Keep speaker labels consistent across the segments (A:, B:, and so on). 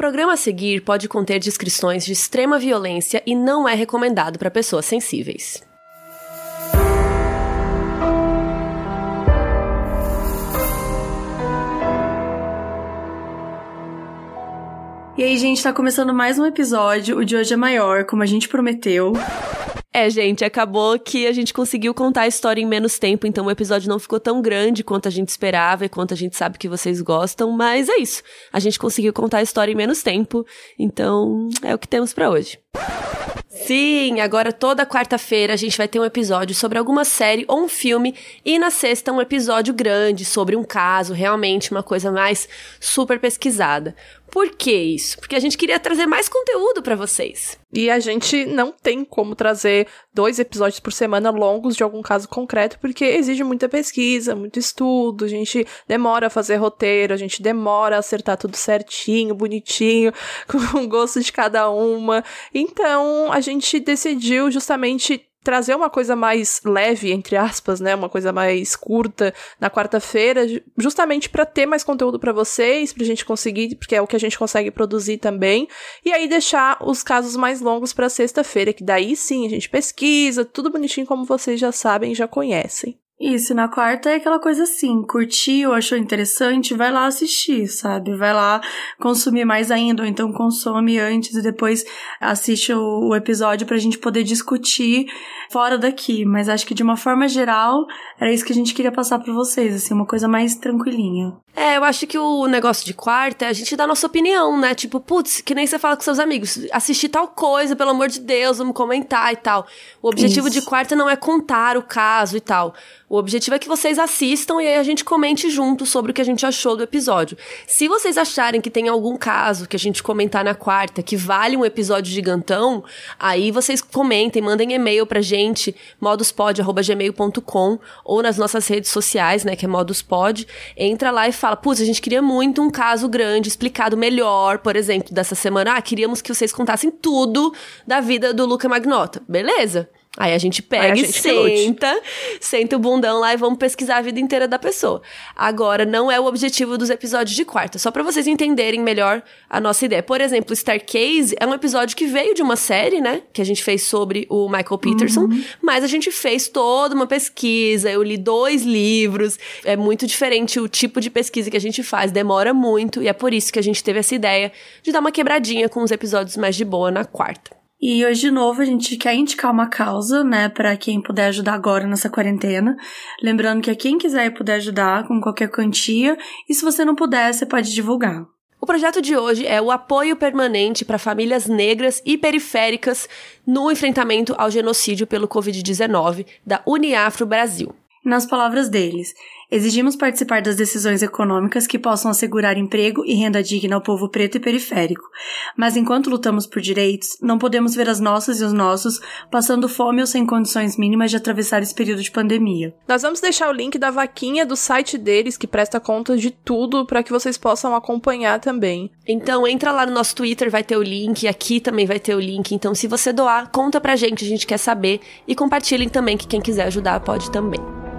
A: programa a seguir pode conter descrições de extrema violência e não é recomendado para pessoas sensíveis.
B: E aí, gente, tá começando mais um episódio. O de hoje é maior, como a gente prometeu.
A: É, gente, acabou que a gente conseguiu contar a história em menos tempo, então o episódio não ficou tão grande quanto a gente esperava e quanto a gente sabe que vocês gostam, mas é isso. A gente conseguiu contar a história em menos tempo, então é o que temos para hoje. Sim, agora toda quarta-feira a gente vai ter um episódio sobre alguma série ou um filme e na sexta um episódio grande sobre um caso, realmente uma coisa mais super pesquisada. Por que isso? Porque a gente queria trazer mais conteúdo para vocês.
C: E a gente não tem como trazer dois episódios por semana longos de algum caso concreto, porque exige muita pesquisa, muito estudo, a gente demora a fazer roteiro, a gente demora a acertar tudo certinho, bonitinho, com o gosto de cada uma. Então, a gente decidiu justamente trazer uma coisa mais leve, entre aspas, né, uma coisa mais curta na quarta-feira, justamente para ter mais conteúdo para vocês, pra gente conseguir, porque é o que a gente consegue produzir também, e aí deixar os casos mais longos para sexta-feira, que daí sim a gente pesquisa, tudo bonitinho como vocês já sabem, já conhecem.
B: Isso, na quarta é aquela coisa assim, curtiu, achou interessante, vai lá assistir, sabe? Vai lá consumir mais ainda, ou então consome antes e depois assiste o, o episódio pra gente poder discutir fora daqui. Mas acho que de uma forma geral, era isso que a gente queria passar pra vocês, assim, uma coisa mais tranquilinha.
A: É, eu acho que o negócio de quarta é a gente dar nossa opinião, né? Tipo, putz, que nem você fala com seus amigos, assistir tal coisa, pelo amor de Deus, vamos comentar e tal. O objetivo isso. de quarta não é contar o caso e tal. O objetivo é que vocês assistam e aí a gente comente junto sobre o que a gente achou do episódio. Se vocês acharem que tem algum caso que a gente comentar na quarta que vale um episódio gigantão, aí vocês comentem, mandem e-mail pra gente, moduspod.gmail.com ou nas nossas redes sociais, né, que é moduspod. Entra lá e fala, putz, a gente queria muito um caso grande, explicado melhor, por exemplo, dessa semana. Ah, queríamos que vocês contassem tudo da vida do Luca Magnota. Beleza. Aí a gente pega a gente e senta, senta o bundão lá e vamos pesquisar a vida inteira da pessoa. Agora, não é o objetivo dos episódios de quarta, só para vocês entenderem melhor a nossa ideia. Por exemplo, Starcase é um episódio que veio de uma série, né? Que a gente fez sobre o Michael Peterson, uhum. mas a gente fez toda uma pesquisa, eu li dois livros. É muito diferente o tipo de pesquisa que a gente faz, demora muito, e é por isso que a gente teve essa ideia de dar uma quebradinha com os episódios mais de boa na quarta.
B: E hoje, de novo, a gente quer indicar uma causa, né, para quem puder ajudar agora nessa quarentena. Lembrando que a quem quiser puder ajudar com qualquer quantia, e se você não puder, você pode divulgar.
A: O projeto de hoje é o apoio permanente para famílias negras e periféricas no enfrentamento ao genocídio pelo Covid-19 da Uniafro Brasil.
B: Nas palavras deles, Exigimos participar das decisões econômicas que possam assegurar emprego e renda digna ao povo preto e periférico. Mas enquanto lutamos por direitos, não podemos ver as nossas e os nossos passando fome ou sem condições mínimas de atravessar esse período de pandemia.
C: Nós vamos deixar o link da vaquinha do site deles, que presta conta de tudo, para que vocês possam acompanhar também.
A: Então entra lá no nosso Twitter, vai ter o link, aqui também vai ter o link. Então se você doar, conta pra gente, a gente quer saber. E compartilhem também, que quem quiser ajudar pode também.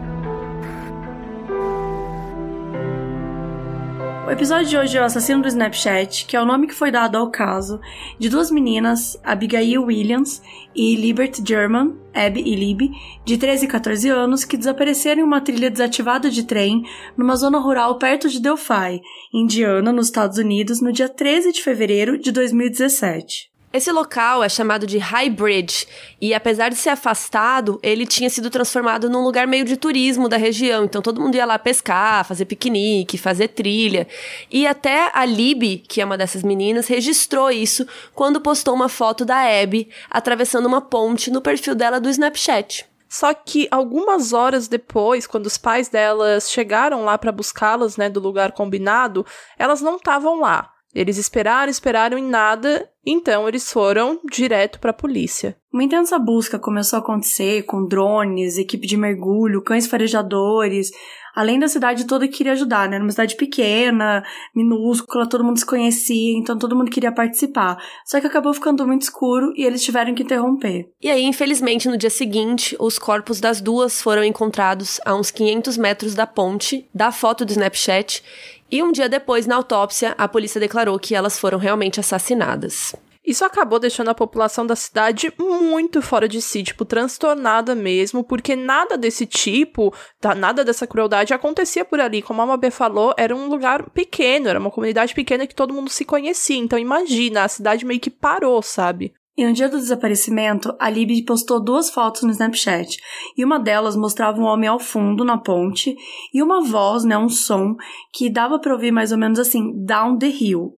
B: O episódio de hoje é o Assassino do Snapchat, que é o nome que foi dado ao caso de duas meninas, Abigail Williams e Libert German, Abby e Libby, de 13 e 14 anos, que desapareceram em uma trilha desativada de trem numa zona rural perto de Delphi, Indiana, nos Estados Unidos, no dia 13 de fevereiro de 2017.
A: Esse local é chamado de High Bridge e, apesar de ser afastado, ele tinha sido transformado num lugar meio de turismo da região. Então todo mundo ia lá pescar, fazer piquenique, fazer trilha. E até a Libby, que é uma dessas meninas, registrou isso quando postou uma foto da Abby atravessando uma ponte no perfil dela do Snapchat.
C: Só que algumas horas depois, quando os pais delas chegaram lá para buscá-las, né, do lugar combinado, elas não estavam lá. Eles esperaram, esperaram em nada, então eles foram direto para a polícia.
B: Uma intensa busca começou a acontecer com drones, equipe de mergulho, cães farejadores, além da cidade toda que queria ajudar, né? Era uma cidade pequena, minúscula, todo mundo se conhecia, então todo mundo queria participar. Só que acabou ficando muito escuro e eles tiveram que interromper.
A: E aí, infelizmente, no dia seguinte, os corpos das duas foram encontrados a uns 500 metros da ponte, da foto do Snapchat, E um dia depois, na autópsia, a polícia declarou que elas foram realmente assassinadas.
C: Isso acabou deixando a população da cidade muito fora de si, tipo, transtornada mesmo, porque nada desse tipo, tá, nada dessa crueldade acontecia por ali. Como a Mabê falou, era um lugar pequeno, era uma comunidade pequena que todo mundo se conhecia. Então imagina, a cidade meio que parou, sabe?
B: E no dia do desaparecimento, a Libby postou duas fotos no Snapchat, e uma delas mostrava um homem ao fundo na ponte e uma voz, né, um som que dava para ouvir mais ou menos assim, down the hill.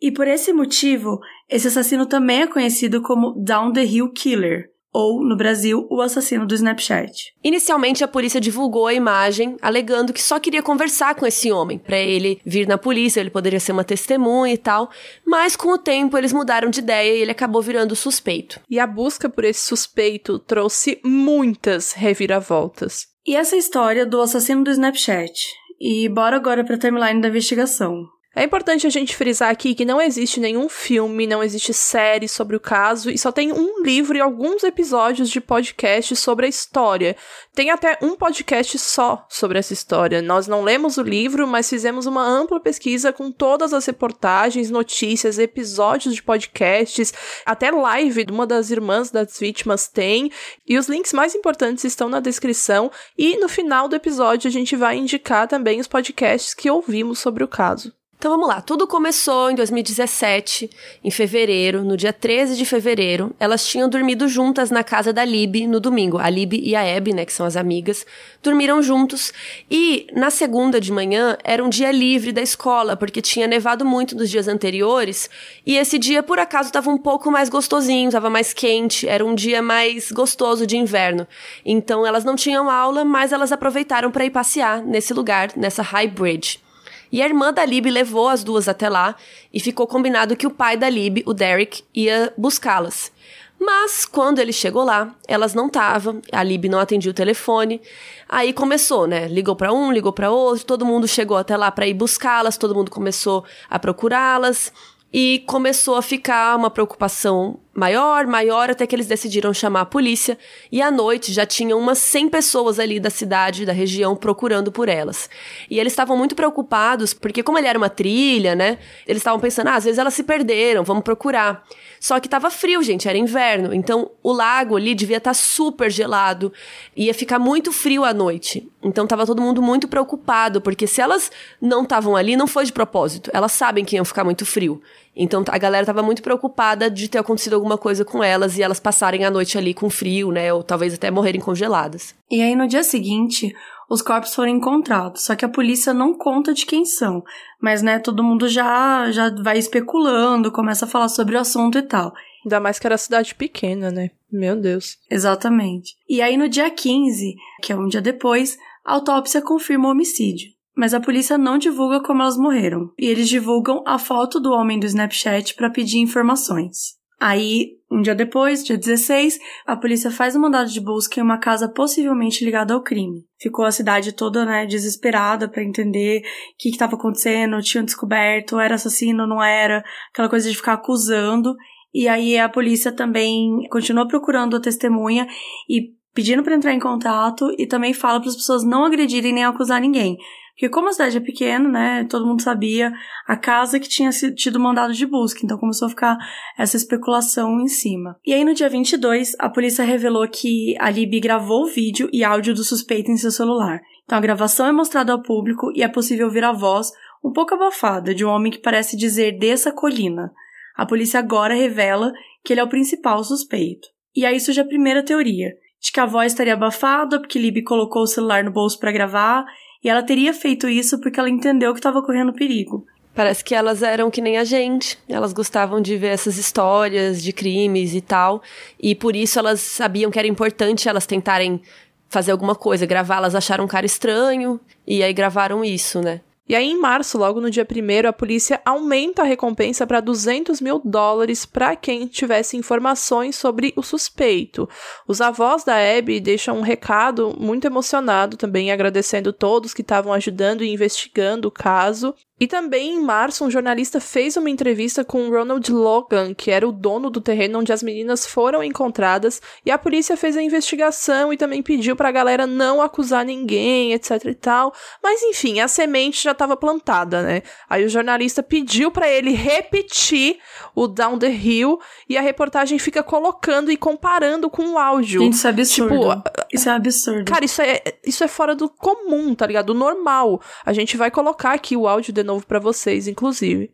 B: E por esse motivo, esse assassino também é conhecido como Down the Hill Killer, ou, no Brasil, o assassino do Snapchat.
A: Inicialmente, a polícia divulgou a imagem, alegando que só queria conversar com esse homem, para ele vir na polícia, ele poderia ser uma testemunha e tal. Mas com o tempo, eles mudaram de ideia e ele acabou virando suspeito.
C: E a busca por esse suspeito trouxe muitas reviravoltas.
B: E essa história do assassino do Snapchat. E bora agora para a timeline da investigação.
C: É importante a gente frisar aqui que não existe nenhum filme, não existe série sobre o caso e só tem um livro e alguns episódios de podcast sobre a história. Tem até um podcast só sobre essa história. Nós não lemos o livro, mas fizemos uma ampla pesquisa com todas as reportagens, notícias, episódios de podcasts, até live de uma das irmãs das vítimas tem, e os links mais importantes estão na descrição e no final do episódio a gente vai indicar também os podcasts que ouvimos sobre o caso.
A: Então vamos lá, tudo começou em 2017, em fevereiro, no dia 13 de fevereiro. Elas tinham dormido juntas na casa da Lib no domingo. A Lib e a Abby, né, que são as amigas, dormiram juntos. E na segunda de manhã era um dia livre da escola, porque tinha nevado muito nos dias anteriores. E esse dia, por acaso, estava um pouco mais gostosinho, estava mais quente, era um dia mais gostoso de inverno. Então elas não tinham aula, mas elas aproveitaram para ir passear nesse lugar, nessa High Bridge. E a irmã da Lib levou as duas até lá e ficou combinado que o pai da Lib, o Derek, ia buscá-las. Mas quando ele chegou lá, elas não estavam, a Lib não atendia o telefone. Aí começou, né? Ligou para um, ligou para outro, todo mundo chegou até lá para ir buscá-las, todo mundo começou a procurá-las e começou a ficar uma preocupação maior, maior, até que eles decidiram chamar a polícia. E à noite já tinham umas 100 pessoas ali da cidade, da região, procurando por elas. E eles estavam muito preocupados, porque como ele era uma trilha, né? Eles estavam pensando, ah, às vezes elas se perderam, vamos procurar. Só que tava frio, gente, era inverno. Então o lago ali devia estar tá super gelado. Ia ficar muito frio à noite. Então tava todo mundo muito preocupado, porque se elas não estavam ali, não foi de propósito. Elas sabem que iam ficar muito frio. Então a galera tava muito preocupada de ter acontecido alguma coisa com elas e elas passarem a noite ali com frio, né? Ou talvez até morrerem congeladas.
B: E aí no dia seguinte, os corpos foram encontrados, só que a polícia não conta de quem são. Mas, né, todo mundo já, já vai especulando, começa a falar sobre o assunto e tal.
C: Ainda mais que era cidade pequena, né? Meu Deus.
B: Exatamente. E aí no dia 15, que é um dia depois, a autópsia confirma o homicídio mas a polícia não divulga como elas morreram. E eles divulgam a foto do homem do Snapchat para pedir informações. Aí, um dia depois, dia 16, a polícia faz um mandado de busca em uma casa possivelmente ligada ao crime. Ficou a cidade toda, né, desesperada para entender o que estava acontecendo, tinham descoberto, era assassino, não era, aquela coisa de ficar acusando. E aí a polícia também continua procurando a testemunha e pedindo para entrar em contato e também fala para as pessoas não agredirem nem acusar ninguém. Porque como a cidade é pequena, né, todo mundo sabia a casa que tinha tido mandado de busca, então começou a ficar essa especulação em cima. E aí no dia 22, a polícia revelou que a Libby gravou o vídeo e áudio do suspeito em seu celular. Então a gravação é mostrada ao público e é possível ouvir a voz um pouco abafada de um homem que parece dizer dessa colina. A polícia agora revela que ele é o principal suspeito. E aí surge a primeira teoria, de que a voz estaria abafada porque Libby colocou o celular no bolso para gravar e ela teria feito isso porque ela entendeu que estava correndo perigo.
A: Parece que elas eram que nem a gente. Elas gostavam de ver essas histórias de crimes e tal. E por isso elas sabiam que era importante elas tentarem fazer alguma coisa. Gravar, elas acharam um cara estranho. E aí gravaram isso, né?
C: E aí, em março, logo no dia 1 a polícia aumenta a recompensa para 200 mil dólares para quem tivesse informações sobre o suspeito. Os avós da Abby deixam um recado muito emocionado também, agradecendo todos que estavam ajudando e investigando o caso. E também em março, um jornalista fez uma entrevista com Ronald Logan, que era o dono do terreno onde as meninas foram encontradas, e a polícia fez a investigação e também pediu pra galera não acusar ninguém, etc e tal. Mas enfim, a semente já estava plantada, né? Aí o jornalista pediu para ele repetir o Down the Hill e a reportagem fica colocando e comparando com o áudio.
B: Gente, isso é absurdo. Tipo, isso é absurdo.
C: Cara, isso é, isso é fora do comum, tá ligado? Do normal. A gente vai colocar aqui o áudio de novo para vocês, inclusive.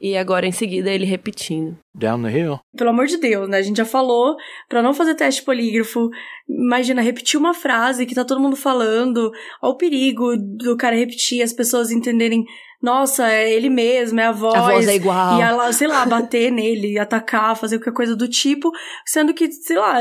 A: E agora em seguida ele repetindo.
D: Down the hill.
B: Pelo amor de Deus, né? A gente já falou para não fazer teste polígrafo. Imagina repetir uma frase que tá todo mundo falando. Olha o perigo do cara repetir, as pessoas entenderem nossa, é ele mesmo, é a voz.
A: A voz é igual.
B: E ela, sei lá, bater nele, atacar, fazer qualquer coisa do tipo, sendo que, sei lá,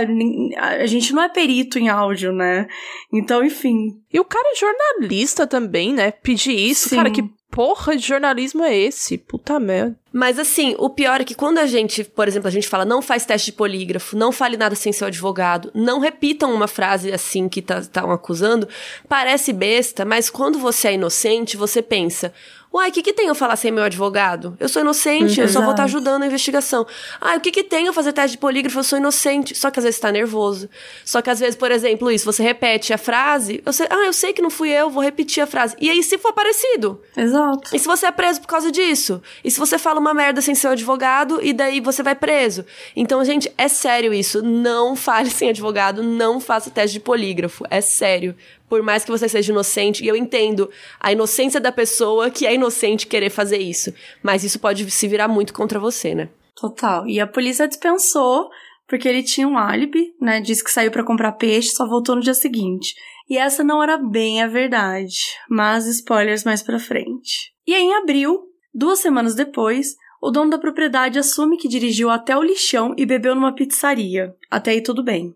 B: a gente não é perito em áudio, né? Então, enfim.
C: E o cara é jornalista também, né? Pedir isso, Sim. cara, que porra de jornalismo é esse? Puta merda.
A: Mas assim, o pior é que quando a gente, por exemplo, a gente fala não faz teste de polígrafo, não fale nada sem seu advogado, não repitam uma frase assim que estão tá, acusando, parece besta, mas quando você é inocente, você pensa, Uai, o que, que tem eu falar sem meu advogado? Eu sou inocente, eu só vou estar tá ajudando a investigação. Ah, o que, que tem eu fazer teste de polígrafo? Eu sou inocente. Só que às vezes está nervoso. Só que às vezes, por exemplo, isso, você repete a frase, eu sei, ah, eu sei que não fui eu, vou repetir a frase. E aí, se for parecido?
B: Exato.
A: E se você é preso por causa disso? E se você fala uma merda sem seu advogado e daí você vai preso? Então, gente, é sério isso. Não fale sem advogado, não faça teste de polígrafo. É sério por mais que você seja inocente, e eu entendo a inocência da pessoa que é inocente querer fazer isso, mas isso pode se virar muito contra você, né?
B: Total. E a polícia dispensou porque ele tinha um álibi, né? Disse que saiu para comprar peixe, só voltou no dia seguinte. E essa não era bem a verdade, mas spoilers mais para frente. E aí, em abril, duas semanas depois, o dono da propriedade assume que dirigiu até o lixão e bebeu numa pizzaria. Até aí tudo bem.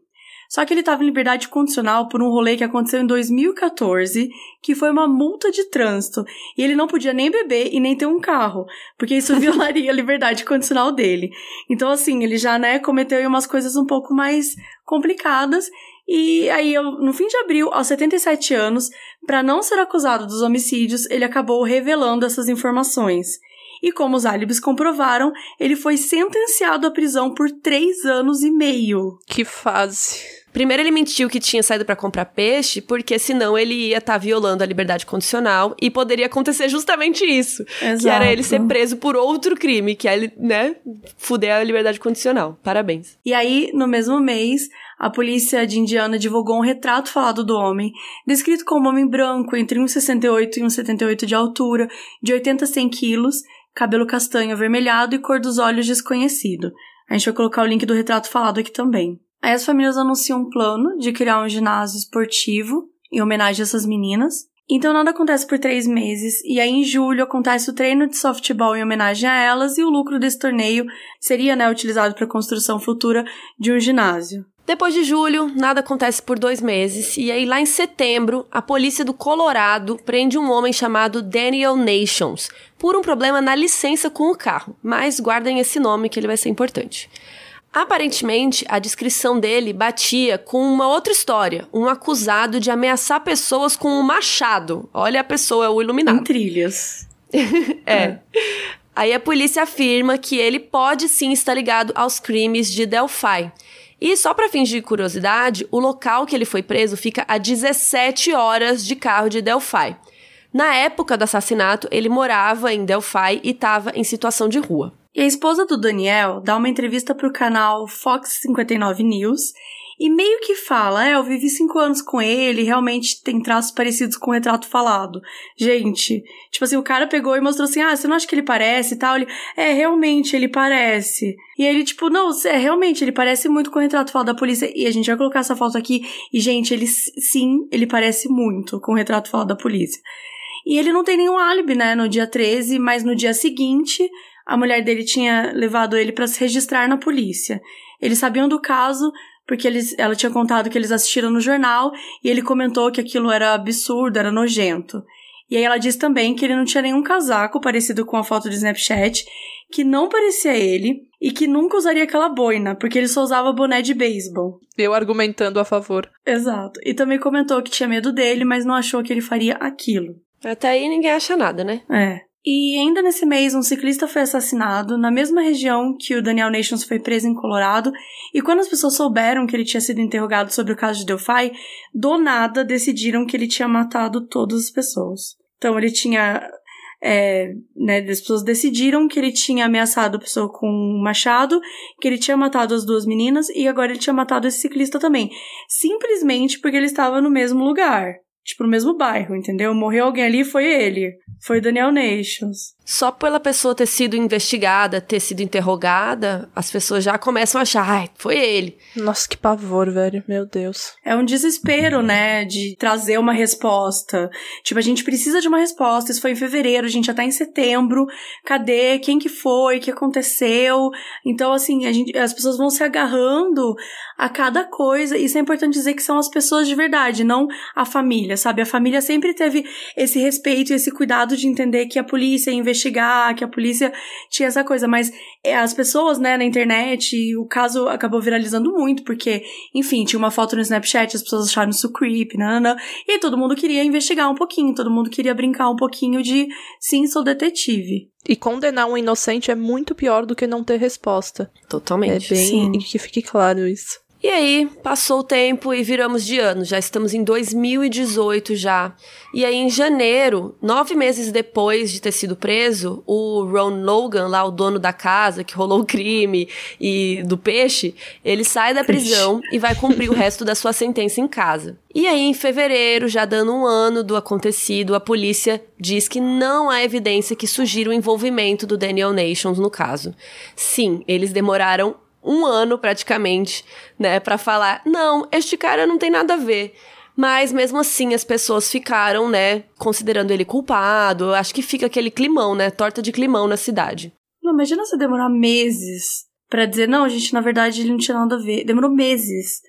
B: Só que ele estava em liberdade condicional por um rolê que aconteceu em 2014, que foi uma multa de trânsito. E ele não podia nem beber e nem ter um carro, porque isso violaria a liberdade condicional dele. Então, assim, ele já, né, cometeu umas coisas um pouco mais complicadas. E aí, no fim de abril, aos 77 anos, para não ser acusado dos homicídios, ele acabou revelando essas informações e como os álibis comprovaram, ele foi sentenciado à prisão por três anos e meio.
C: Que fase.
A: Primeiro ele mentiu que tinha saído para comprar peixe, porque senão ele ia estar tá violando a liberdade condicional e poderia acontecer justamente isso, Exato. que era ele ser preso por outro crime, que é ele, né, fuder a liberdade condicional. Parabéns.
B: E aí, no mesmo mês, a polícia de Indiana divulgou um retrato falado do homem, descrito como um homem branco entre 1,68 e 1,78 de altura, de 80 a 100 quilos, cabelo castanho avermelhado e cor dos olhos desconhecido. A gente vai colocar o link do retrato falado aqui também. Aí as famílias anunciam um plano de criar um ginásio esportivo em homenagem a essas meninas. Então nada acontece por três meses, e aí em julho acontece o treino de softball em homenagem a elas, e o lucro desse torneio seria né, utilizado para a construção futura de um ginásio.
A: Depois de julho, nada acontece por dois meses, e aí lá em setembro, a polícia do Colorado prende um homem chamado Daniel Nations por um problema na licença com o carro. Mas guardem esse nome que ele vai ser importante. Aparentemente, a descrição dele batia com uma outra história, um acusado de ameaçar pessoas com um machado. Olha a pessoa, o iluminado.
B: Em trilhas.
A: é. é. Aí a polícia afirma que ele pode sim estar ligado aos crimes de Delphi. E só para fins de curiosidade, o local que ele foi preso fica a 17 horas de carro de Delphi. Na época do assassinato, ele morava em Delphi e estava em situação de rua.
B: E a esposa do Daniel dá uma entrevista para o canal Fox 59 News e meio que fala: É, eu vivi cinco anos com ele, realmente tem traços parecidos com o retrato falado. Gente, tipo assim, o cara pegou e mostrou assim: Ah, você não acha que ele parece e tal? Ele, é, realmente, ele parece. E ele, tipo, não, é, realmente, ele parece muito com o retrato falado da polícia. E a gente vai colocar essa foto aqui. E, gente, ele, sim, ele parece muito com o retrato falado da polícia. E ele não tem nenhum álibi, né, no dia 13, mas no dia seguinte a mulher dele tinha levado ele para se registrar na polícia. Eles sabiam do caso porque eles, ela tinha contado que eles assistiram no jornal e ele comentou que aquilo era absurdo, era nojento. E aí ela diz também que ele não tinha nenhum casaco parecido com a foto do Snapchat, que não parecia ele e que nunca usaria aquela boina, porque ele só usava boné de beisebol.
C: Eu argumentando a favor.
B: Exato. E também comentou que tinha medo dele, mas não achou que ele faria aquilo.
A: Até aí ninguém acha nada, né?
B: É. E ainda nesse mês, um ciclista foi assassinado na mesma região que o Daniel Nations foi preso em Colorado. E quando as pessoas souberam que ele tinha sido interrogado sobre o caso de Delphi, do nada decidiram que ele tinha matado todas as pessoas. Então ele tinha. É, né, as pessoas decidiram que ele tinha ameaçado a pessoa com um machado, que ele tinha matado as duas meninas e agora ele tinha matado esse ciclista também. Simplesmente porque ele estava no mesmo lugar. Tipo, no mesmo bairro, entendeu? Morreu alguém ali, foi ele. Foi Daniel Nations.
A: Só pela pessoa ter sido investigada, ter sido interrogada, as pessoas já começam a achar, ai, foi ele.
C: Nossa, que pavor, velho. Meu Deus.
B: É um desespero, né, de trazer uma resposta. Tipo, a gente precisa de uma resposta. Isso foi em fevereiro, a gente já tá em setembro. Cadê? Quem que foi? O que aconteceu? Então, assim, a gente, as pessoas vão se agarrando a cada coisa. Isso é importante dizer que são as pessoas de verdade, não a família, sabe? A família sempre teve esse respeito e esse cuidado de entender que a polícia ia investigar, que a polícia tinha essa coisa, mas é, as pessoas, né, na internet, o caso acabou viralizando muito, porque, enfim, tinha uma foto no Snapchat, as pessoas acharam isso creepy, nanana, e todo mundo queria investigar um pouquinho, todo mundo queria brincar um pouquinho de sim, sou detetive.
C: E condenar um inocente é muito pior do que não ter resposta.
A: Totalmente.
C: É bem.
B: Sim.
C: Que fique claro isso.
A: E aí, passou o tempo e viramos de ano. Já estamos em 2018 já. E aí, em janeiro, nove meses depois de ter sido preso, o Ron Logan, lá o dono da casa que rolou o crime e do peixe, ele sai da prisão e vai cumprir o resto da sua sentença em casa. E aí, em fevereiro, já dando um ano do acontecido, a polícia diz que não há evidência que sugira o envolvimento do Daniel Nations no caso. Sim, eles demoraram um ano praticamente, né, para falar: não, este cara não tem nada a ver. Mas mesmo assim as pessoas ficaram, né, considerando ele culpado. Eu acho que fica aquele climão, né, torta de climão na cidade.
B: Não, imagina você demorar meses pra dizer, não, gente, na verdade ele não tinha nada a ver. Demorou meses.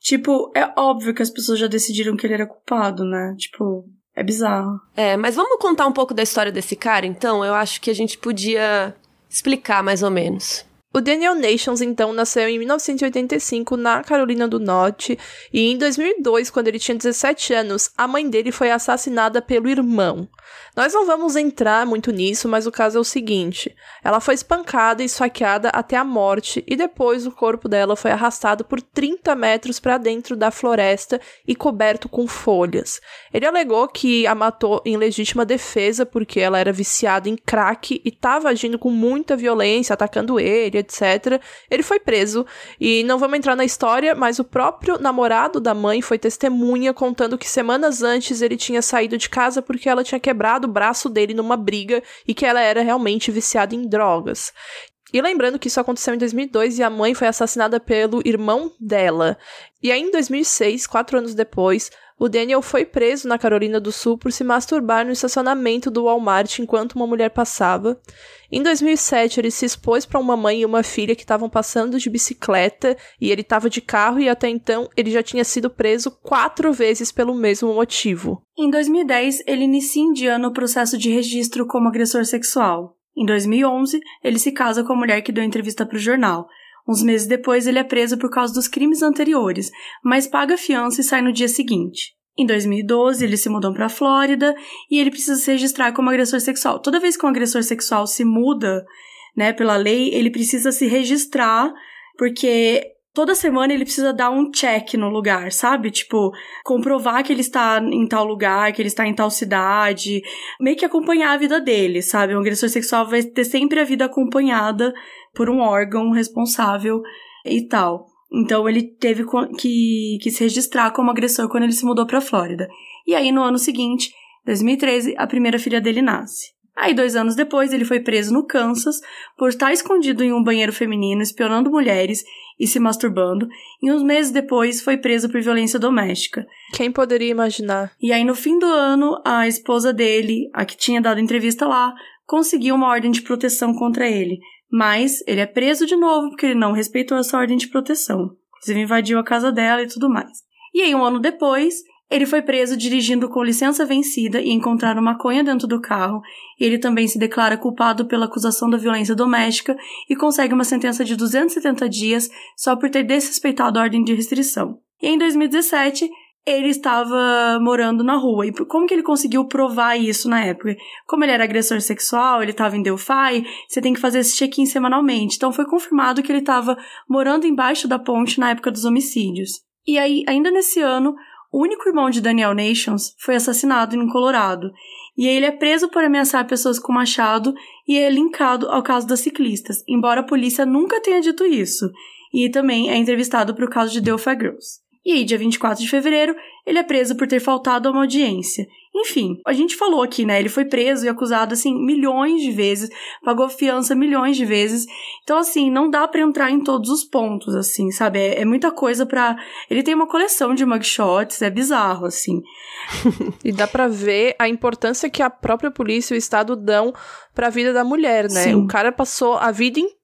B: Tipo, é óbvio que as pessoas já decidiram que ele era culpado, né? Tipo, é bizarro.
A: É, mas vamos contar um pouco da história desse cara, então? Eu acho que a gente podia explicar mais ou menos.
C: O Daniel Nations, então, nasceu em 1985 na Carolina do Norte e em 2002, quando ele tinha 17 anos, a mãe dele foi assassinada pelo irmão. Nós não vamos entrar muito nisso, mas o caso é o seguinte: ela foi espancada e esfaqueada até a morte e depois o corpo dela foi arrastado por 30 metros para dentro da floresta e coberto com folhas. Ele alegou que a matou em legítima defesa porque ela era viciada em crack e estava agindo com muita violência, atacando ele, etc. Ele foi preso e não vamos entrar na história, mas o próprio namorado da mãe foi testemunha contando que semanas antes ele tinha saído de casa porque ela tinha quebrado o braço dele numa briga e que ela era realmente viciada em drogas. E lembrando que isso aconteceu em 2002 e a mãe foi assassinada pelo irmão dela. E aí, em 2006, quatro anos depois, o Daniel foi preso na Carolina do Sul por se masturbar no estacionamento do Walmart enquanto uma mulher passava. Em 2007, ele se expôs para uma mãe e uma filha que estavam passando de bicicleta e ele estava de carro e até então ele já tinha sido preso quatro vezes pelo mesmo motivo.
B: Em 2010, ele inicia em Indiana o processo de registro como agressor sexual. Em 2011, ele se casa com a mulher que deu entrevista para o jornal. Uns meses depois, ele é preso por causa dos crimes anteriores, mas paga fiança e sai no dia seguinte. Em 2012, eles se mudam para a Flórida e ele precisa se registrar como agressor sexual. Toda vez que um agressor sexual se muda, né, pela lei, ele precisa se registrar, porque toda semana ele precisa dar um check no lugar, sabe? Tipo, comprovar que ele está em tal lugar, que ele está em tal cidade, meio que acompanhar a vida dele, sabe? Um agressor sexual vai ter sempre a vida acompanhada por um órgão responsável e tal. Então ele teve que, que se registrar como agressor quando ele se mudou para a Flórida. E aí no ano seguinte, 2013, a primeira filha dele nasce. Aí, dois anos depois, ele foi preso no Kansas por estar escondido em um banheiro feminino, espionando mulheres e se masturbando. E uns meses depois, foi preso por violência doméstica.
C: Quem poderia imaginar?
B: E aí, no fim do ano, a esposa dele, a que tinha dado entrevista lá, conseguiu uma ordem de proteção contra ele. Mas ele é preso de novo porque ele não respeitou essa ordem de proteção. Inclusive, invadiu a casa dela e tudo mais. E aí, um ano depois, Ele foi preso dirigindo com licença vencida e encontraram maconha dentro do carro. Ele também se declara culpado pela acusação da violência doméstica e consegue uma sentença de 270 dias só por ter desrespeitado a ordem de restrição. E em 2017, ele estava morando na rua. E como que ele conseguiu provar isso na época? Como ele era agressor sexual, ele estava em Delphi, você tem que fazer esse check-in semanalmente. Então foi confirmado que ele estava morando embaixo da ponte na época dos homicídios. E aí, ainda nesse ano, o único irmão de Daniel Nations foi assassinado em Colorado. E ele é preso por ameaçar pessoas com machado e é linkado ao caso das ciclistas, embora a polícia nunca tenha dito isso. E também é entrevistado para o caso de Delphi Girls. E aí, dia 24 de fevereiro, ele é preso por ter faltado a uma audiência. Enfim, a gente falou aqui, né? Ele foi preso e acusado, assim, milhões de vezes, pagou fiança milhões de vezes. Então, assim, não dá para entrar em todos os pontos, assim, sabe? É, é muita coisa para Ele tem uma coleção de mugshots, é bizarro, assim.
C: e dá para ver a importância que a própria polícia e o Estado dão para a vida da mulher, né? Sim. O cara passou a vida inteira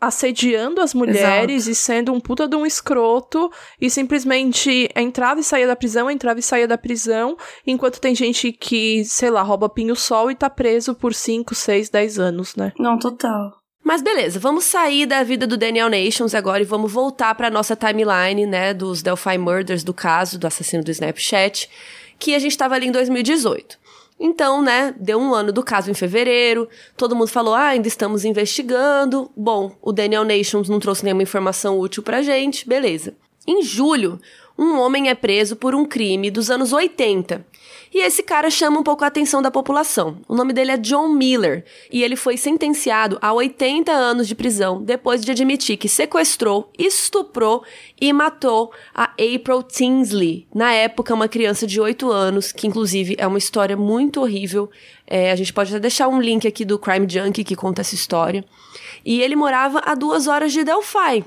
C: assediando as mulheres Exato. e sendo um puta de um escroto e simplesmente entrava e saía da prisão, entrava e saía da prisão, enquanto tem gente que, sei lá, rouba pinho-sol e tá preso por 5, 6, 10 anos, né?
B: Não, total.
A: Mas beleza, vamos sair da vida do Daniel Nations agora e vamos voltar para nossa timeline, né, dos Delphi Murders, do caso do assassino do Snapchat, que a gente estava ali em 2018. Então, né, deu um ano do caso em fevereiro, todo mundo falou, ah, ainda estamos investigando. Bom, o Daniel Nations não trouxe nenhuma informação útil pra gente, beleza. Em julho, um homem é preso por um crime dos anos 80 e esse cara chama um pouco a atenção da população. O nome dele é John Miller e ele foi sentenciado a 80 anos de prisão depois de admitir que sequestrou, estuprou e matou a April Tinsley, na época uma criança de 8 anos, que inclusive é uma história muito horrível. É, a gente pode até deixar um link aqui do Crime Junkie que conta essa história. E ele morava a duas horas de Delphi.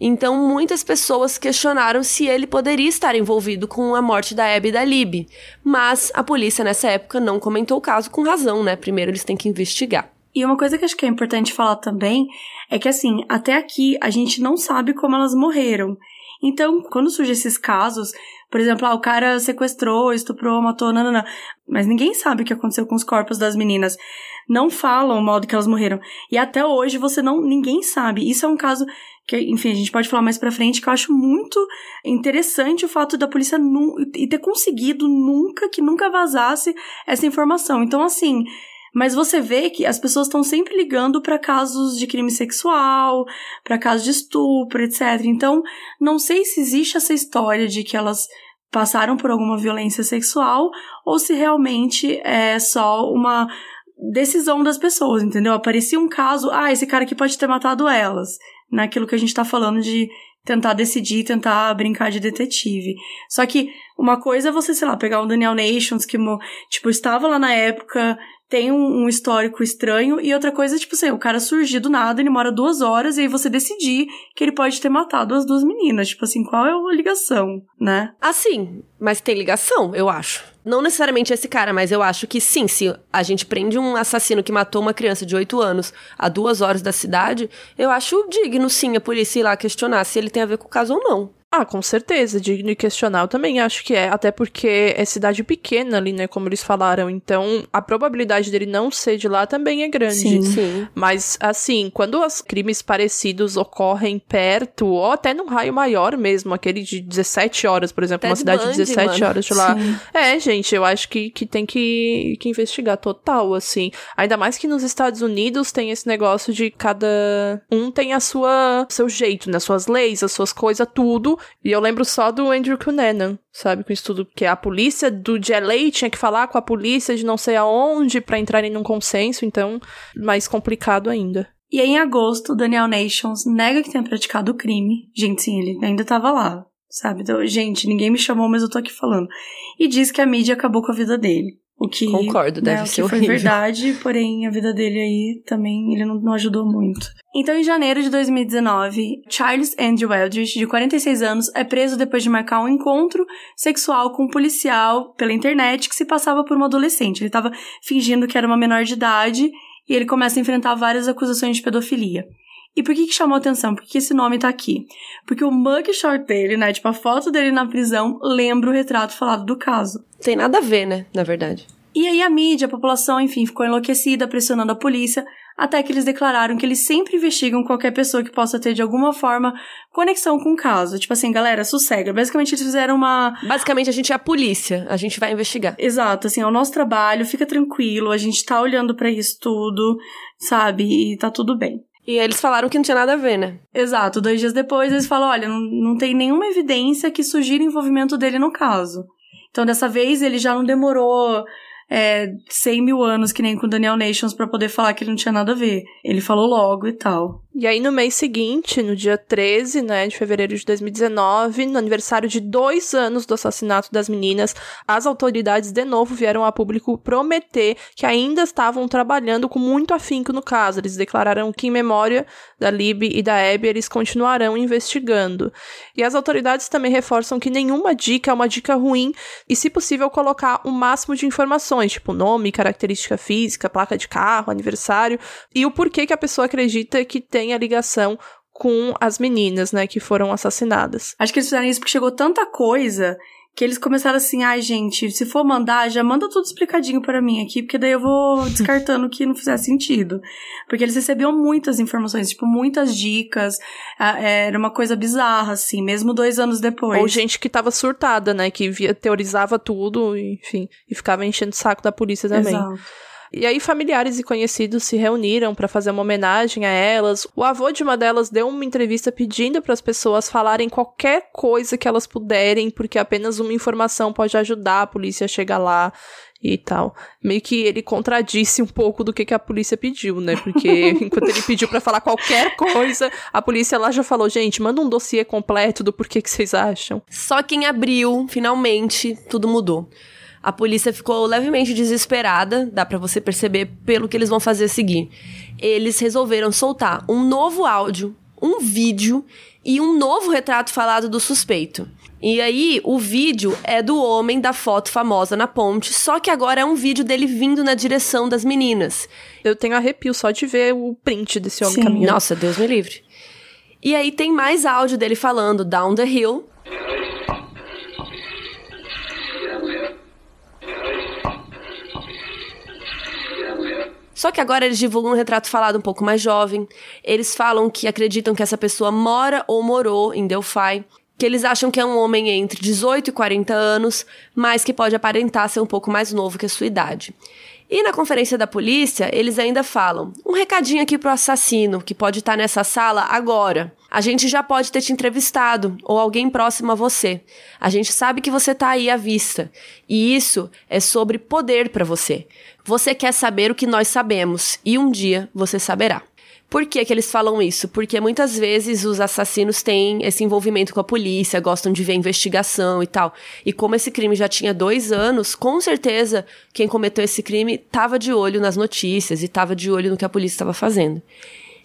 A: Então, muitas pessoas questionaram se ele poderia estar envolvido com a morte da Abby e da Lib. Mas a polícia, nessa época, não comentou o caso com razão, né? Primeiro eles têm que investigar.
B: E uma coisa que acho que é importante falar também é que, assim, até aqui a gente não sabe como elas morreram. Então, quando surgem esses casos, por exemplo, ah, o cara sequestrou, estuprou, matou, não. Mas ninguém sabe o que aconteceu com os corpos das meninas. Não falam o modo que elas morreram. E até hoje você não, ninguém sabe. Isso é um caso que, enfim, a gente pode falar mais pra frente, que eu acho muito interessante o fato da polícia nu e ter conseguido nunca, que nunca vazasse essa informação. Então, assim, mas você vê que as pessoas estão sempre ligando para casos de crime sexual, para casos de estupro, etc. Então, não sei se existe essa história de que elas passaram por alguma violência sexual ou se realmente é só uma decisão das pessoas, entendeu? Aparecia um caso, ah, esse cara aqui pode ter matado elas naquilo que a gente está falando de tentar decidir, tentar brincar de detetive. Só que uma coisa é você, sei lá, pegar um Daniel Nations que, tipo, estava lá na época, tem um, um, histórico estranho, e outra coisa, tipo assim, o cara surgir do nada, ele mora duas horas, e aí você decidir que ele pode ter matado as duas meninas. Tipo assim, qual é a ligação, né?
A: Assim, mas tem ligação, eu acho. Não necessariamente esse cara, mas eu acho que sim, se a gente prende um assassino que matou uma criança de 8 anos a duas horas da cidade, eu acho digno sim a polícia ir lá questionar se ele tem a ver com o caso ou não.
C: Ah, com certeza, digno e questionar, eu também acho que é, até porque é cidade pequena ali, né, como eles falaram, então a probabilidade dele não ser de lá também é grande.
A: Sim, sim.
C: Mas, assim, quando os crimes parecidos ocorrem perto, ou até num raio maior mesmo, aquele de 17 horas, por exemplo, uma cidade de 17 mano. horas de lá. Sim. É, gente, eu acho que, que tem que, que investigar total, assim. Ainda mais que nos Estados Unidos tem esse negócio de cada um tem a sua, seu jeito, né, suas leis, as suas coisas, tudo, e eu lembro só do Andrew Cunanan, sabe, com isso tudo, que a polícia do GLA tinha que falar com a polícia de não sei aonde para entrarem num consenso, então mais complicado ainda.
B: E em agosto, Daniel Nations nega que tenha praticado o crime. Gente, sim, ele ainda tava lá, sabe? Então, gente, ninguém me chamou, mas eu tô aqui falando. E diz que a mídia acabou com a vida dele. O que,
A: Concordo, deve
B: né,
A: ser
B: o que
A: horrível.
B: foi verdade, porém a vida dele aí também ele não, não, ajudou muito. Então, em janeiro de 2019, Charles Andrew Eldridge, de 46 anos, é preso depois de marcar um encontro sexual com um policial pela internet que se passava por uma adolescente. Ele estava fingindo que era uma menor de idade e ele começa a enfrentar várias acusações de pedofilia. E por que que chamou atenção? Por que esse nome tá aqui? Porque o mugshot dele, né, tipo a foto dele na prisão, lembra o retrato falado do caso.
A: Tem nada a ver, né, na verdade.
B: E aí a mídia, a população, enfim, ficou enlouquecida, pressionando a polícia, até que eles declararam que eles sempre investigam qualquer pessoa que possa ter de alguma forma conexão com o caso. Tipo assim, galera, sossega. Basicamente eles fizeram uma
A: Basicamente a gente é a polícia, a gente vai investigar.
B: Exato, assim, é o nosso trabalho, fica tranquilo, a gente tá olhando para isso tudo, sabe? E tá tudo bem.
A: E eles falaram que não tinha nada a ver, né?
B: Exato, dois dias depois eles falam: olha, não, não tem nenhuma evidência que sugira envolvimento dele no caso. Então dessa vez ele já não demorou é, 100 mil anos, que nem com o Daniel Nations, para poder falar que ele não tinha nada a ver. Ele falou logo e tal.
C: E aí, no mês seguinte, no dia 13 né, de fevereiro de 2019, no aniversário de dois anos do assassinato das meninas, as autoridades de novo vieram a público prometer que ainda estavam trabalhando com muito afinco no caso. Eles declararam que, em memória da Lib e da Abby, eles continuarão investigando. E as autoridades também reforçam que nenhuma dica é uma dica ruim e, se possível, colocar o máximo de informações, tipo nome, característica física, placa de carro, aniversário e o porquê que a pessoa acredita que tem a ligação com as meninas, né, que foram assassinadas.
B: Acho que eles fizeram isso porque chegou tanta coisa que eles começaram assim, ai gente, se for mandar, já manda tudo explicadinho para mim aqui, porque daí eu vou descartando que não fizer sentido. Porque eles recebiam muitas informações, tipo, muitas dicas, era uma coisa bizarra, assim, mesmo dois anos depois.
C: Ou gente que tava surtada, né, que via, teorizava tudo, enfim, e ficava enchendo o saco da polícia também.
B: Exato.
C: E aí familiares e conhecidos se reuniram para fazer uma homenagem a elas. O avô de uma delas deu uma entrevista pedindo para as pessoas falarem qualquer coisa que elas puderem, porque apenas uma informação pode ajudar a polícia a chegar lá e tal. Meio que ele contradisse um pouco do que, que a polícia pediu, né? Porque enquanto ele pediu para falar qualquer coisa, a polícia lá já falou: gente, manda um dossiê completo do porquê que vocês acham.
A: Só que em abril, finalmente, tudo mudou. A polícia ficou levemente desesperada, dá para você perceber pelo que eles vão fazer a seguir. Eles resolveram soltar um novo áudio, um vídeo e um novo retrato falado do suspeito. E aí, o vídeo é do homem da foto famosa na ponte, só que agora é um vídeo dele vindo na direção das meninas.
C: Eu tenho arrepio só de ver o print desse homem Sim. caminhando.
A: Nossa, Deus me livre. E aí tem mais áudio dele falando Down the Hill, Só que agora eles divulgam um retrato falado um pouco mais jovem. Eles falam que acreditam que essa pessoa mora ou morou em Delphi. Que eles acham que é um homem entre 18 e 40 anos, mas que pode aparentar ser um pouco mais novo que a sua idade. E na conferência da polícia, eles ainda falam: um recadinho aqui pro assassino, que pode estar nessa sala agora. A gente já pode ter te entrevistado, ou alguém próximo a você. A gente sabe que você tá aí à vista. E isso é sobre poder para você. Você quer saber o que nós sabemos, e um dia você saberá. Por que, que eles falam isso? Porque muitas vezes os assassinos têm esse envolvimento com a polícia, gostam de ver investigação e tal. E como esse crime já tinha dois anos, com certeza quem cometeu esse crime estava de olho nas notícias e estava de olho no que a polícia estava fazendo.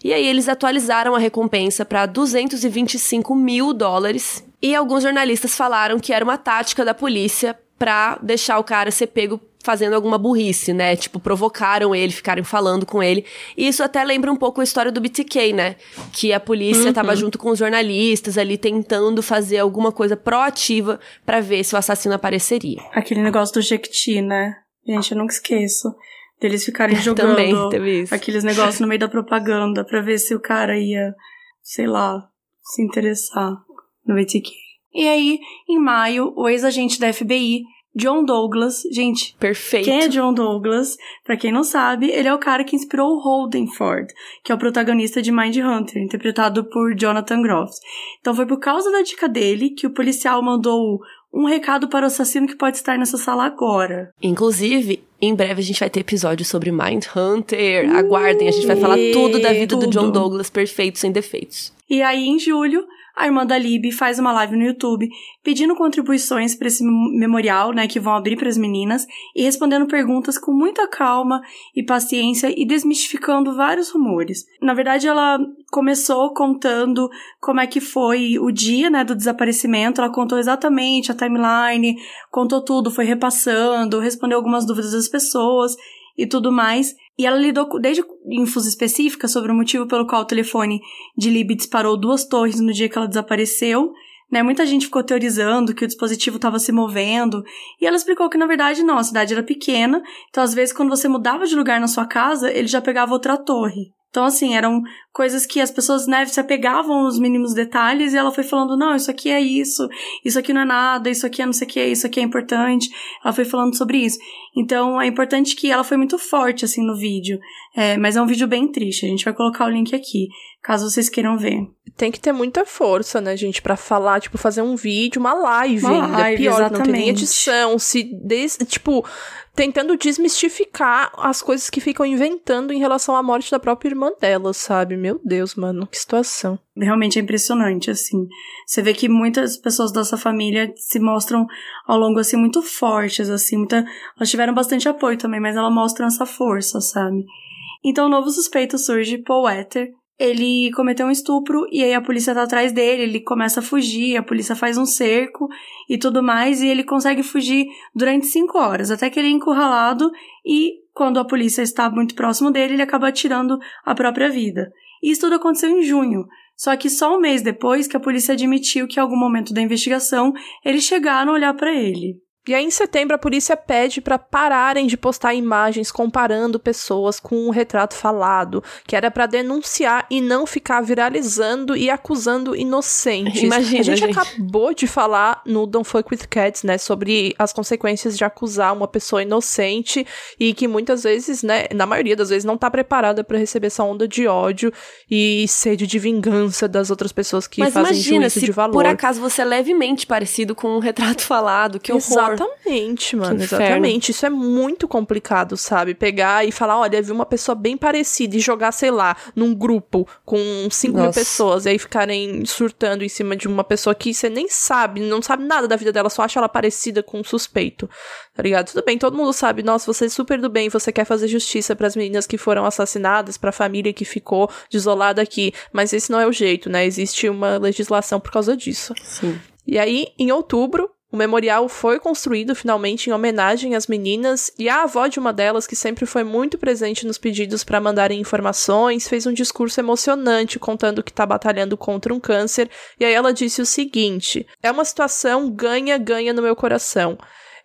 A: E aí eles atualizaram a recompensa para 225 mil dólares. E alguns jornalistas falaram que era uma tática da polícia para deixar o cara ser pego fazendo alguma burrice, né? Tipo, provocaram ele, ficaram falando com ele. E isso até lembra um pouco a história do BTK, né? Que a polícia uhum. tava junto com os jornalistas ali tentando fazer alguma coisa proativa para ver se o assassino apareceria.
B: Aquele negócio do Jequiti, né? Gente, eu nunca esqueço. Deles ficarem jogando
A: Também teve isso.
B: aqueles negócios no meio da propaganda para ver se o cara ia, sei lá, se interessar no BTK. E aí, em maio, o ex-agente da FBI John Douglas, gente.
A: Perfeito.
B: Quem é John Douglas? Para quem não sabe, ele é o cara que inspirou o Holden Ford, que é o protagonista de Mind Hunter, interpretado por Jonathan Groff. Então foi por causa da dica dele que o policial mandou um recado para o assassino que pode estar nessa sala agora.
A: Inclusive, em breve a gente vai ter episódio sobre Mind Hunter. Aguardem, a gente vai falar tudo da vida tudo. do John Douglas, perfeito, sem defeitos.
B: E aí, em julho, a irmã da Lib faz uma live no YouTube pedindo contribuições para esse memorial, né, que vão abrir para as meninas e respondendo perguntas com muita calma e paciência e desmistificando vários rumores. Na verdade, ela começou contando como é que foi o dia, né, do desaparecimento. Ela contou exatamente a timeline, contou tudo, foi repassando, respondeu algumas dúvidas das pessoas e tudo mais. E ela lidou desde infos específicas sobre o motivo pelo qual o telefone de Libby disparou duas torres no dia que ela desapareceu. Né, muita gente ficou teorizando que o dispositivo estava se movendo, e ela explicou que na verdade não, a cidade era pequena, então às vezes quando você mudava de lugar na sua casa, ele já pegava outra torre. Então, assim, eram coisas que as pessoas, né, se apegavam nos mínimos detalhes e ela foi falando, não, isso aqui é isso, isso aqui não é nada, isso aqui é não sei o que, isso aqui é importante. Ela foi falando sobre isso. Então, é importante que ela foi muito forte, assim, no vídeo. É, mas é um vídeo bem triste. A gente vai colocar o link aqui, caso vocês queiram ver.
C: Tem que ter muita força, né, gente, para falar, tipo, fazer um vídeo, uma live, uma ainda live, pior, exatamente. não tem nem edição, se, des, tipo, tentando desmistificar as coisas que ficam inventando em relação à morte da própria irmã dela, sabe? Meu Deus, mano, que situação.
B: Realmente é impressionante, assim. Você vê que muitas pessoas dessa família se mostram ao longo, assim, muito fortes, assim, muita... Elas tiveram bastante apoio também, mas elas mostram essa força, sabe? Então, o novo suspeito surge, Paul Ether, ele cometeu um estupro e aí a polícia tá atrás dele, ele começa a fugir, a polícia faz um cerco e tudo mais, e ele consegue fugir durante cinco horas, até que ele é encurralado e quando a polícia está muito próximo dele, ele acaba tirando a própria vida. Isso tudo aconteceu em junho. Só que só um mês depois que a polícia admitiu que em algum momento da investigação eles chegaram a olhar para ele.
C: E aí, em setembro, a polícia pede para pararem de postar imagens comparando pessoas com um retrato falado, que era para denunciar e não ficar viralizando e acusando inocentes.
A: Imagina,
C: a gente,
A: gente,
C: acabou de falar no Don't Fuck With Cats, né, sobre as consequências de acusar uma pessoa inocente e que muitas vezes, né, na maioria das vezes, não tá preparada para receber essa onda de ódio e sede de vingança das outras pessoas que
A: Mas
C: fazem
A: imagina,
C: juízo
A: se
C: de valor.
A: por acaso você é levemente parecido com um retrato falado, que horror.
C: Exatamente, mano, exatamente. Isso é muito complicado, sabe? Pegar e falar, olha, vi uma pessoa bem parecida e jogar, sei lá, num grupo com 5 mil pessoas e aí ficarem surtando em cima de uma pessoa que você nem sabe, não sabe nada da vida dela, só acha ela parecida com um suspeito, tá ligado? Tudo bem, todo mundo sabe, nossa, você é super do bem, você quer fazer justiça para as meninas que foram assassinadas, para a família que ficou desolada aqui, mas esse não é o jeito, né? Existe uma legislação por causa disso.
A: Sim.
C: E aí, em outubro, o memorial foi construído finalmente em homenagem às meninas e a avó de uma delas, que sempre foi muito presente nos pedidos para mandarem informações, fez um discurso emocionante contando que está batalhando contra um câncer. E aí ela disse o seguinte: É uma situação ganha-ganha no meu coração.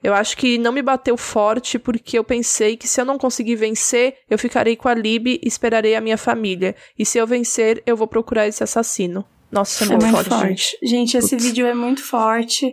C: Eu acho que não me bateu forte porque eu pensei que se eu não conseguir vencer, eu ficarei com a Lib e esperarei a minha família. E se eu vencer, eu vou procurar esse assassino. Nossa, é, é muito, forte, forte. Gente,
B: gente esse vídeo é muito forte.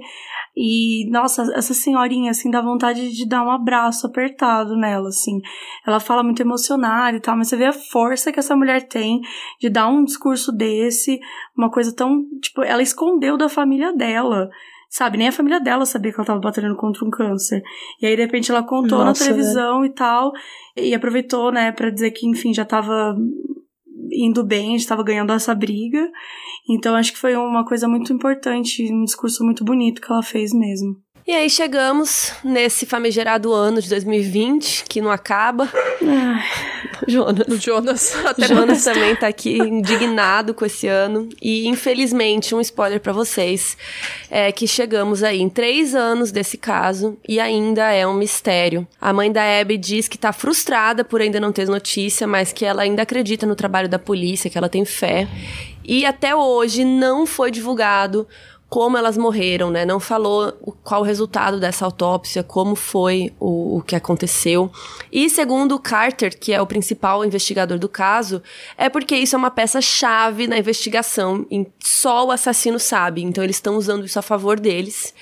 B: E, nossa, essa senhorinha, assim, dá vontade de dar um abraço apertado nela, assim. Ela fala muito emocionada e tal, mas você vê a força que essa mulher tem de dar um discurso desse, uma coisa tão, tipo, ela escondeu da família dela sabe? Nem a família dela sabia que ela tava batalhando contra um câncer. E aí, de repente, ela contou Nossa, na televisão e tal, e aproveitou, né, para dizer que, enfim, já tava indo bem, estava ganhando essa briga. Então acho que foi uma coisa muito importante, um discurso muito bonito que ela fez mesmo.
A: E aí chegamos nesse famigerado ano de 2020, que não acaba.
B: Ai.
C: Jonas. O Jonas.
A: Até Jonas também tá aqui indignado com esse ano. E infelizmente, um spoiler para vocês, é que chegamos aí em três anos desse caso e ainda é um mistério. A mãe da Abby diz que tá frustrada por ainda não ter notícia, mas que ela ainda acredita no trabalho da polícia, que ela tem fé. E até hoje não foi divulgado como elas morreram, né? Não falou qual o resultado dessa autópsia, como foi o, o que aconteceu. E segundo Carter, que é o principal investigador do caso, é porque isso é uma peça-chave na investigação. Só o assassino sabe. Então eles estão usando isso a favor deles.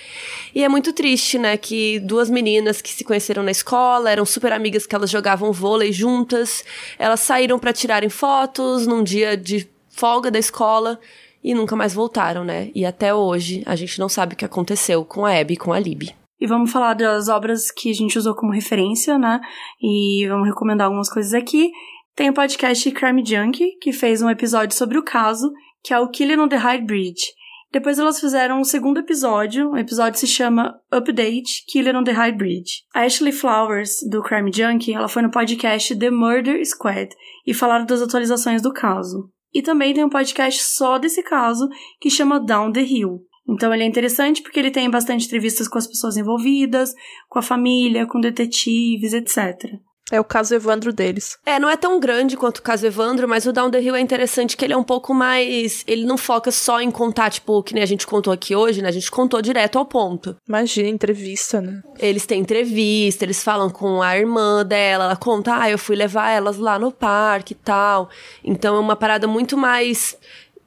A: E é muito triste, né? Que duas meninas que se conheceram na escola, eram super amigas que elas jogavam vôlei juntas. Elas saíram para tirarem fotos num dia de folga da escola e nunca mais voltaram, né? E até hoje a gente não sabe o que aconteceu com a Abby e com a Lib.
B: E vamos falar das obras que a gente usou como referência, né? E vamos recomendar algumas coisas aqui. Tem o podcast Crime Junkie, que fez um episódio sobre o caso, que é o Killing on the High Bridge. Depois elas fizeram um segundo episódio, o episódio se chama Update Killer on the High Bridge. A Ashley Flowers, do Crime Junkie, ela foi no podcast The Murder Squad e falaram das atualizações do caso. E também tem um podcast só desse caso que chama Down the Hill. Então ele é interessante porque ele tem bastante entrevistas com as pessoas envolvidas, com a família, com detetives, etc.
C: É o caso Evandro deles.
A: É, não é tão grande quanto o caso Evandro, mas o Down the Hill é interessante que ele é um pouco mais. Ele não foca só em contar, tipo, que nem a gente contou aqui hoje, né? A gente contou direto ao ponto.
C: Imagina, entrevista, né?
A: Eles têm entrevista, eles falam com a irmã dela, ela conta, ah, eu fui levar elas lá no parque e tal. Então é uma parada muito mais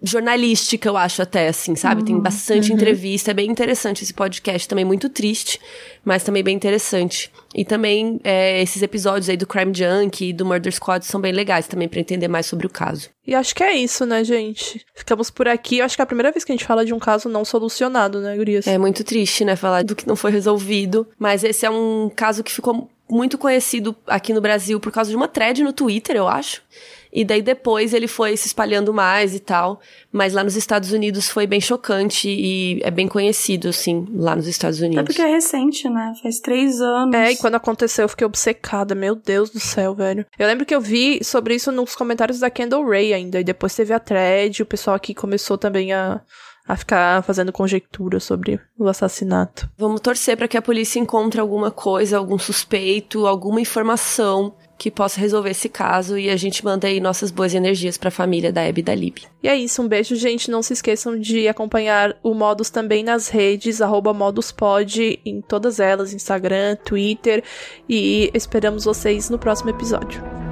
A: jornalística, eu acho até, assim, sabe? Uhum, Tem bastante uhum. entrevista, é bem interessante esse podcast, também muito triste, mas também bem interessante. E também é, esses episódios aí do Crime Junk e do Murder Squad são bem legais também para entender mais sobre o caso.
C: E acho que é isso, né, gente? Ficamos por aqui. Eu acho que é a primeira vez que a gente fala de um caso não solucionado, né, Gurias?
A: É muito triste, né, falar do que não foi resolvido. Mas esse é um caso que ficou muito conhecido aqui no Brasil por causa de uma thread no Twitter, eu acho. E daí depois ele foi se espalhando mais e tal. Mas lá nos Estados Unidos foi bem chocante e é bem conhecido, assim, lá nos Estados Unidos. É
B: porque é recente, né? Faz três anos.
C: É, e quando aconteceu eu fiquei obcecada. Meu Deus do céu, velho. Eu lembro que eu vi sobre isso nos comentários da Kendall Ray ainda. E depois teve a thread, o pessoal aqui começou também a a ficar fazendo conjectura sobre o assassinato.
A: Vamos torcer para que a polícia encontre alguma coisa, algum suspeito, alguma informação que possa resolver esse caso e a gente manda aí nossas boas energias para a família da Abby e da Lib.
C: E é isso, um beijo, gente. Não se esqueçam de acompanhar o Modus também nas redes, moduspod, em todas elas, Instagram, Twitter, e esperamos vocês no próximo episódio.